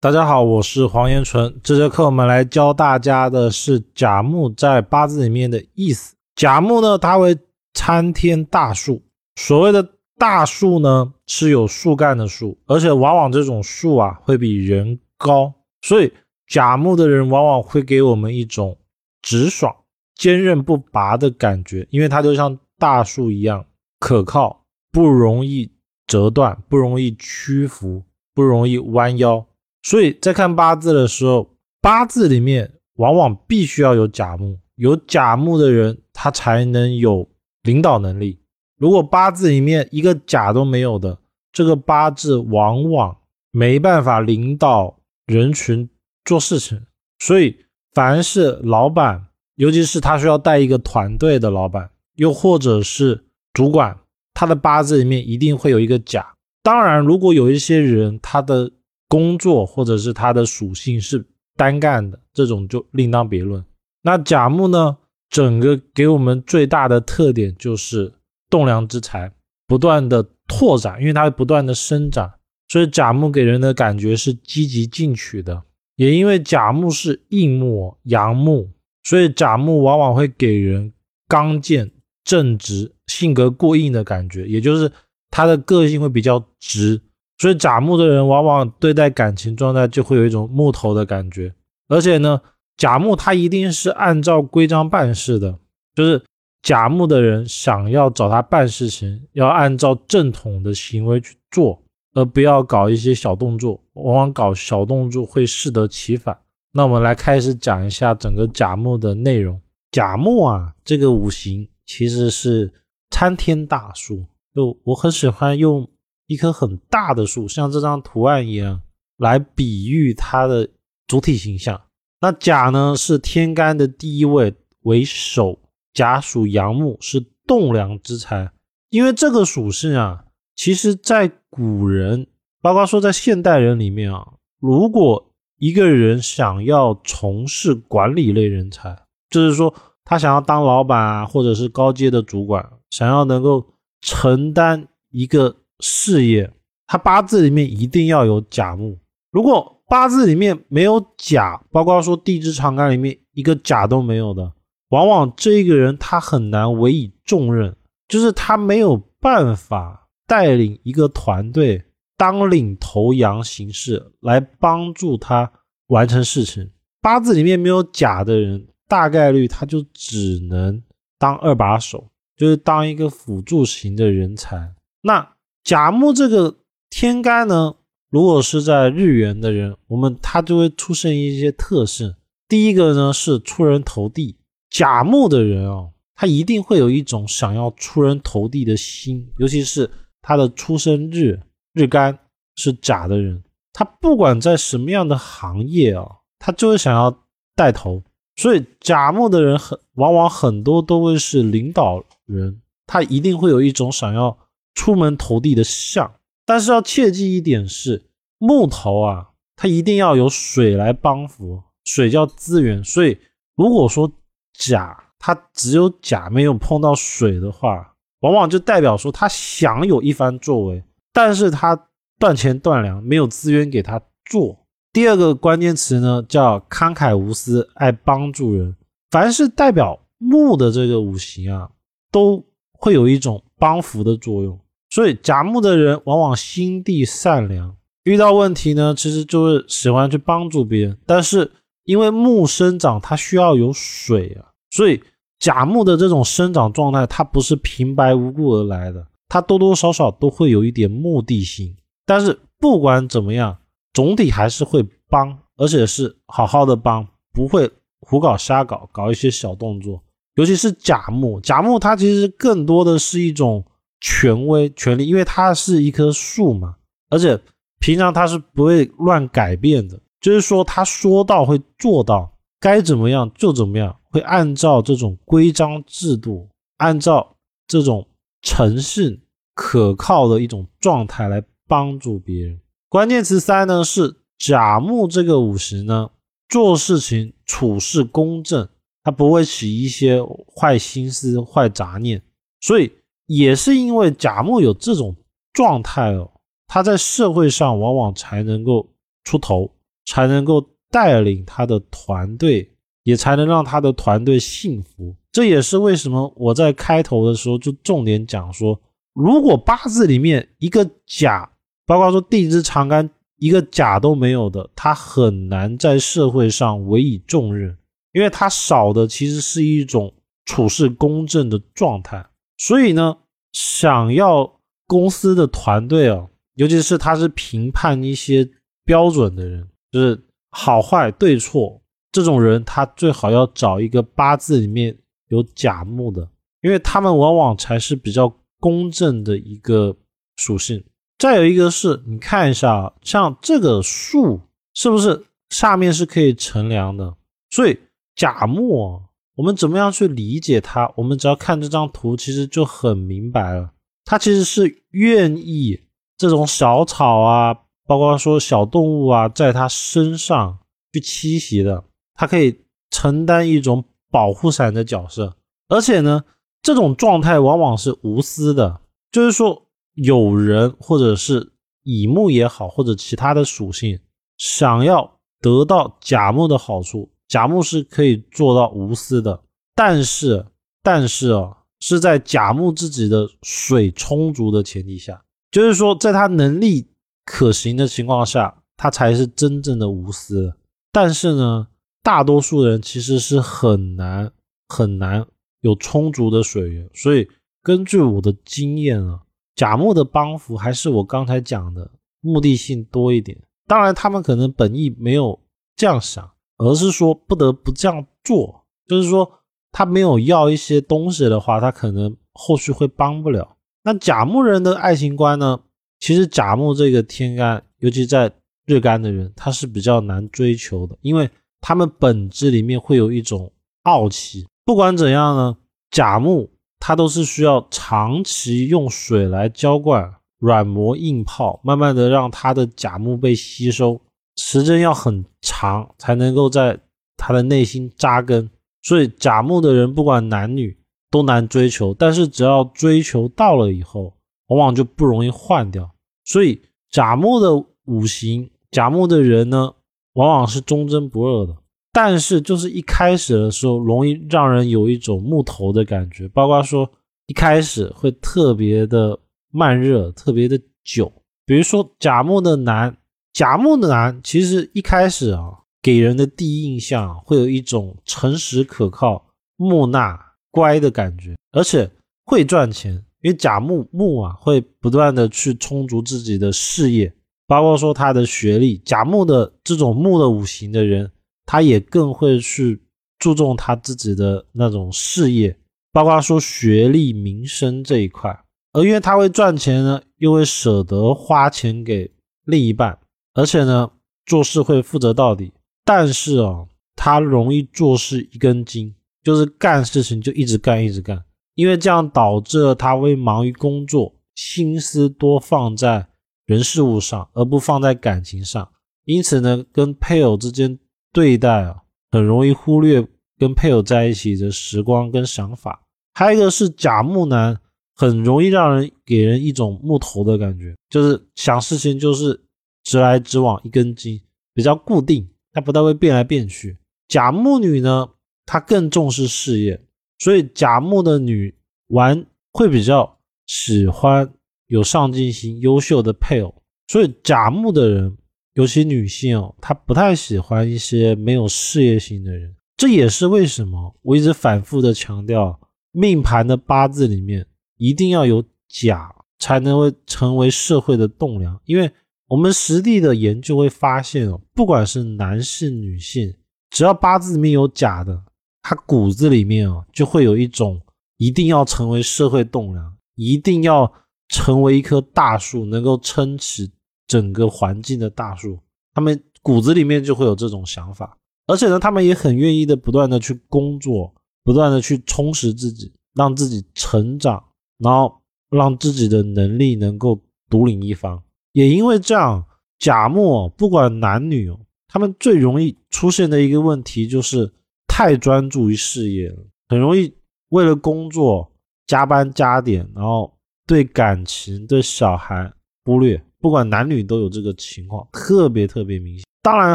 大家好，我是黄延纯。这节课我们来教大家的是甲木在八字里面的意思。甲木呢，它为参天大树。所谓的大树呢，是有树干的树，而且往往这种树啊会比人高，所以甲木的人往往会给我们一种直爽、坚韧不拔的感觉，因为它就像大树一样可靠，不容易折断，不容易屈服，不容易弯腰。所以在看八字的时候，八字里面往往必须要有甲木，有甲木的人他才能有领导能力。如果八字里面一个甲都没有的，这个八字往往没办法领导人群做事情。所以，凡是老板，尤其是他需要带一个团队的老板，又或者是主管，他的八字里面一定会有一个甲。当然，如果有一些人他的工作或者是它的属性是单干的，这种就另当别论。那甲木呢，整个给我们最大的特点就是栋梁之材，不断的拓展，因为它不断的生长，所以甲木给人的感觉是积极进取的。也因为甲木是硬木、阳木，所以甲木往往会给人刚健、正直、性格过硬的感觉，也就是他的个性会比较直。所以甲木的人往往对待感情状态就会有一种木头的感觉，而且呢，甲木他一定是按照规章办事的，就是甲木的人想要找他办事情，要按照正统的行为去做，而不要搞一些小动作，往往搞小动作会适得其反。那我们来开始讲一下整个甲木的内容。甲木啊，这个五行其实是参天大树，就我很喜欢用。一棵很大的树，像这张图案一样，来比喻它的主体形象。那甲呢，是天干的第一位，为首。甲属阳木，是栋梁之材。因为这个属性啊，其实在古人，包括说在现代人里面啊，如果一个人想要从事管理类人才，就是说他想要当老板啊，或者是高阶的主管，想要能够承担一个。事业，他八字里面一定要有甲木。如果八字里面没有甲，包括说地支长干里面一个甲都没有的，往往这个人他很难委以重任，就是他没有办法带领一个团队当领头羊行事，来帮助他完成事情。八字里面没有甲的人，大概率他就只能当二把手，就是当一个辅助型的人才。那。甲木这个天干呢，如果是在日元的人，我们他就会出现一些特性。第一个呢是出人头地，甲木的人哦，他一定会有一种想要出人头地的心，尤其是他的出生日日干是甲的人，他不管在什么样的行业啊，他就会想要带头。所以甲木的人很往往很多都会是领导人，他一定会有一种想要。出门投地的象，但是要切记一点是，木头啊，它一定要有水来帮扶，水叫资源。所以如果说甲它只有甲没有碰到水的话，往往就代表说他想有一番作为，但是他断钱断粮，没有资源给他做。第二个关键词呢，叫慷慨无私，爱帮助人。凡是代表木的这个五行啊，都会有一种帮扶的作用。所以甲木的人往往心地善良，遇到问题呢，其实就是喜欢去帮助别人。但是因为木生长，它需要有水啊，所以甲木的这种生长状态，它不是平白无故而来的，它多多少少都会有一点目的性。但是不管怎么样，总体还是会帮，而且是好好的帮，不会胡搞瞎搞，搞一些小动作。尤其是甲木，甲木它其实更多的是一种。权威、权力，因为它是一棵树嘛，而且平常它是不会乱改变的，就是说他说到会做到，该怎么样就怎么样，会按照这种规章制度，按照这种诚信、可靠的一种状态来帮助别人。关键词三呢是甲木这个五行呢，做事情处事公正，他不会起一些坏心思、坏杂念，所以。也是因为甲木有这种状态哦，他在社会上往往才能够出头，才能够带领他的团队，也才能让他的团队幸福。这也是为什么我在开头的时候就重点讲说，如果八字里面一个甲，包括说地支长干一个甲都没有的，他很难在社会上委以重任，因为他少的其实是一种处事公正的状态。所以呢，想要公司的团队啊，尤其是他是评判一些标准的人，就是好坏对错这种人，他最好要找一个八字里面有甲木的，因为他们往往才是比较公正的一个属性。再有一个是你看一下，像这个树是不是下面是可以乘凉的？所以甲木。啊我们怎么样去理解它？我们只要看这张图，其实就很明白了。它其实是愿意这种小草啊，包括说小动物啊，在它身上去栖息的。它可以承担一种保护伞的角色，而且呢，这种状态往往是无私的。就是说，有人或者是乙木也好，或者其他的属性，想要得到甲木的好处。甲木是可以做到无私的，但是，但是啊，是在甲木自己的水充足的前提下，就是说，在他能力可行的情况下，他才是真正的无私。但是呢，大多数人其实是很难很难有充足的水源，所以根据我的经验啊，甲木的帮扶还是我刚才讲的目的性多一点。当然，他们可能本意没有这样想。而是说不得不这样做，就是说他没有要一些东西的话，他可能后续会帮不了。那甲木人的爱情观呢？其实甲木这个天干，尤其在日干的人，他是比较难追求的，因为他们本质里面会有一种傲气。不管怎样呢，甲木它都是需要长期用水来浇灌，软磨硬泡，慢慢的让它的甲木被吸收。时间要很长才能够在他的内心扎根，所以甲木的人不管男女都难追求，但是只要追求到了以后，往往就不容易换掉。所以甲木的五行，甲木的人呢，往往是忠贞不二的，但是就是一开始的时候容易让人有一种木头的感觉，包括说一开始会特别的慢热，特别的久。比如说甲木的男。甲木的男其实一开始啊，给人的第一印象会有一种诚实可靠、木讷乖的感觉，而且会赚钱，因为甲木木啊会不断的去充足自己的事业，包括说他的学历。甲木的这种木的五行的人，他也更会去注重他自己的那种事业，包括说学历、名声这一块。而因为他会赚钱呢，又会舍得花钱给另一半。而且呢，做事会负责到底，但是啊，他容易做事一根筋，就是干事情就一直干一直干，因为这样导致了他会忙于工作，心思多放在人事物上，而不放在感情上，因此呢，跟配偶之间对待啊，很容易忽略跟配偶在一起的时光跟想法。还有一个是甲木男，很容易让人给人一种木头的感觉，就是想事情就是。直来直往，一根筋，比较固定，它不太会变来变去。甲木女呢，她更重视事业，所以甲木的女玩会比较喜欢有上进心、优秀的配偶。所以甲木的人，尤其女性哦，她不太喜欢一些没有事业心的人。这也是为什么我一直反复的强调，命盘的八字里面一定要有甲，才能会成为社会的栋梁，因为。我们实地的研究会发现哦，不管是男性、女性，只要八字里面有甲的，他骨子里面哦就会有一种一定要成为社会栋梁，一定要成为一棵大树，能够撑起整个环境的大树。他们骨子里面就会有这种想法，而且呢，他们也很愿意的不断的去工作，不断的去充实自己，让自己成长，然后让自己的能力能够独领一方。也因为这样，甲木不管男女哦，他们最容易出现的一个问题就是太专注于事业了，很容易为了工作加班加点，然后对感情、对小孩忽略。不管男女都有这个情况，特别特别明显。当然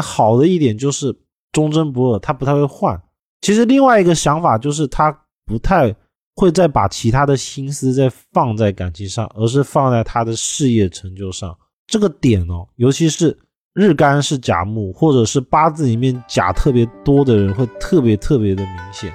好的一点就是忠贞不二，他不太会换。其实另外一个想法就是他不太会再把其他的心思再放在感情上，而是放在他的事业成就上。这个点哦，尤其是日干是甲木，或者是八字里面甲特别多的人，会特别特别的明显。